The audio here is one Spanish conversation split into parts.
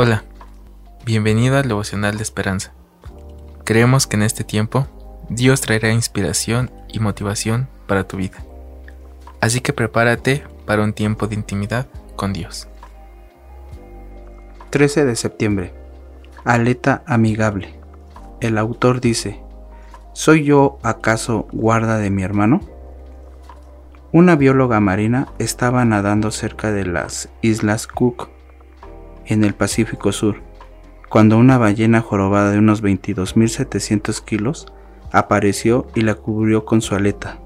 Hola, bienvenido al devocional de esperanza. Creemos que en este tiempo Dios traerá inspiración y motivación para tu vida. Así que prepárate para un tiempo de intimidad con Dios. 13 de septiembre. Aleta amigable. El autor dice, ¿Soy yo acaso guarda de mi hermano? Una bióloga marina estaba nadando cerca de las Islas Cook en el Pacífico Sur, cuando una ballena jorobada de unos 22.700 kilos apareció y la cubrió con su aleta.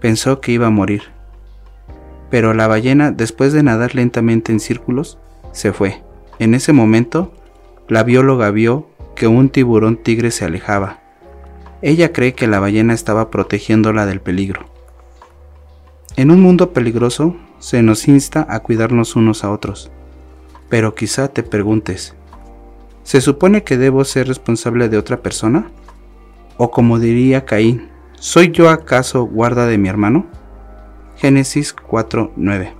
Pensó que iba a morir. Pero la ballena, después de nadar lentamente en círculos, se fue. En ese momento, la bióloga vio que un tiburón tigre se alejaba. Ella cree que la ballena estaba protegiéndola del peligro. En un mundo peligroso, se nos insta a cuidarnos unos a otros. Pero quizá te preguntes, ¿se supone que debo ser responsable de otra persona? O como diría Caín, ¿soy yo acaso guarda de mi hermano? Génesis 4:9.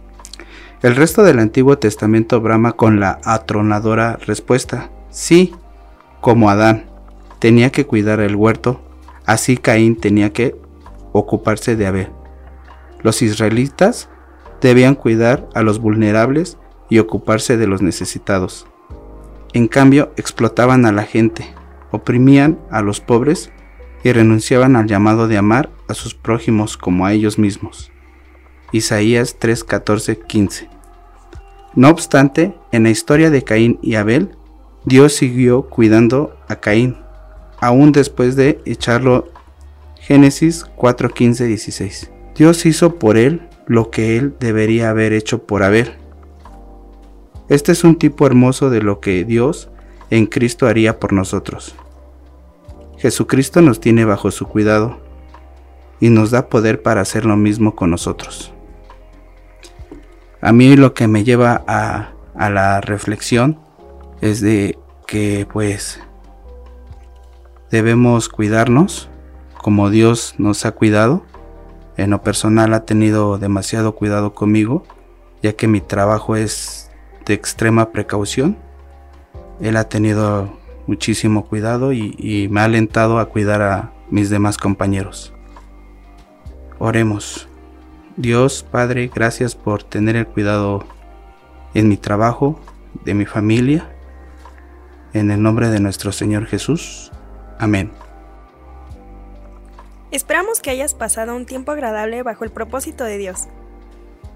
El resto del Antiguo Testamento brama con la atronadora respuesta, sí, como Adán tenía que cuidar el huerto, así Caín tenía que ocuparse de Abel. Los israelitas debían cuidar a los vulnerables y ocuparse de los necesitados. En cambio, explotaban a la gente, oprimían a los pobres y renunciaban al llamado de amar a sus prójimos como a ellos mismos. Isaías 3, 15. No obstante, en la historia de Caín y Abel, Dios siguió cuidando a Caín, aún después de echarlo. Génesis 4, 16. Dios hizo por él lo que él debería haber hecho por Abel este es un tipo hermoso de lo que Dios en Cristo haría por nosotros. Jesucristo nos tiene bajo su cuidado y nos da poder para hacer lo mismo con nosotros. A mí lo que me lleva a, a la reflexión es de que pues debemos cuidarnos como Dios nos ha cuidado. En lo personal ha tenido demasiado cuidado conmigo, ya que mi trabajo es de extrema precaución. Él ha tenido muchísimo cuidado y, me ha alentado a cuidar a mis demás compañeros. Oremos. Dios Padre, gracias por tener el cuidado en mi trabajo, de mi familia. En el nombre de nuestro Señor Jesús. Amén. Esperamos que hayas pasado un tiempo agradable bajo el propósito de Dios.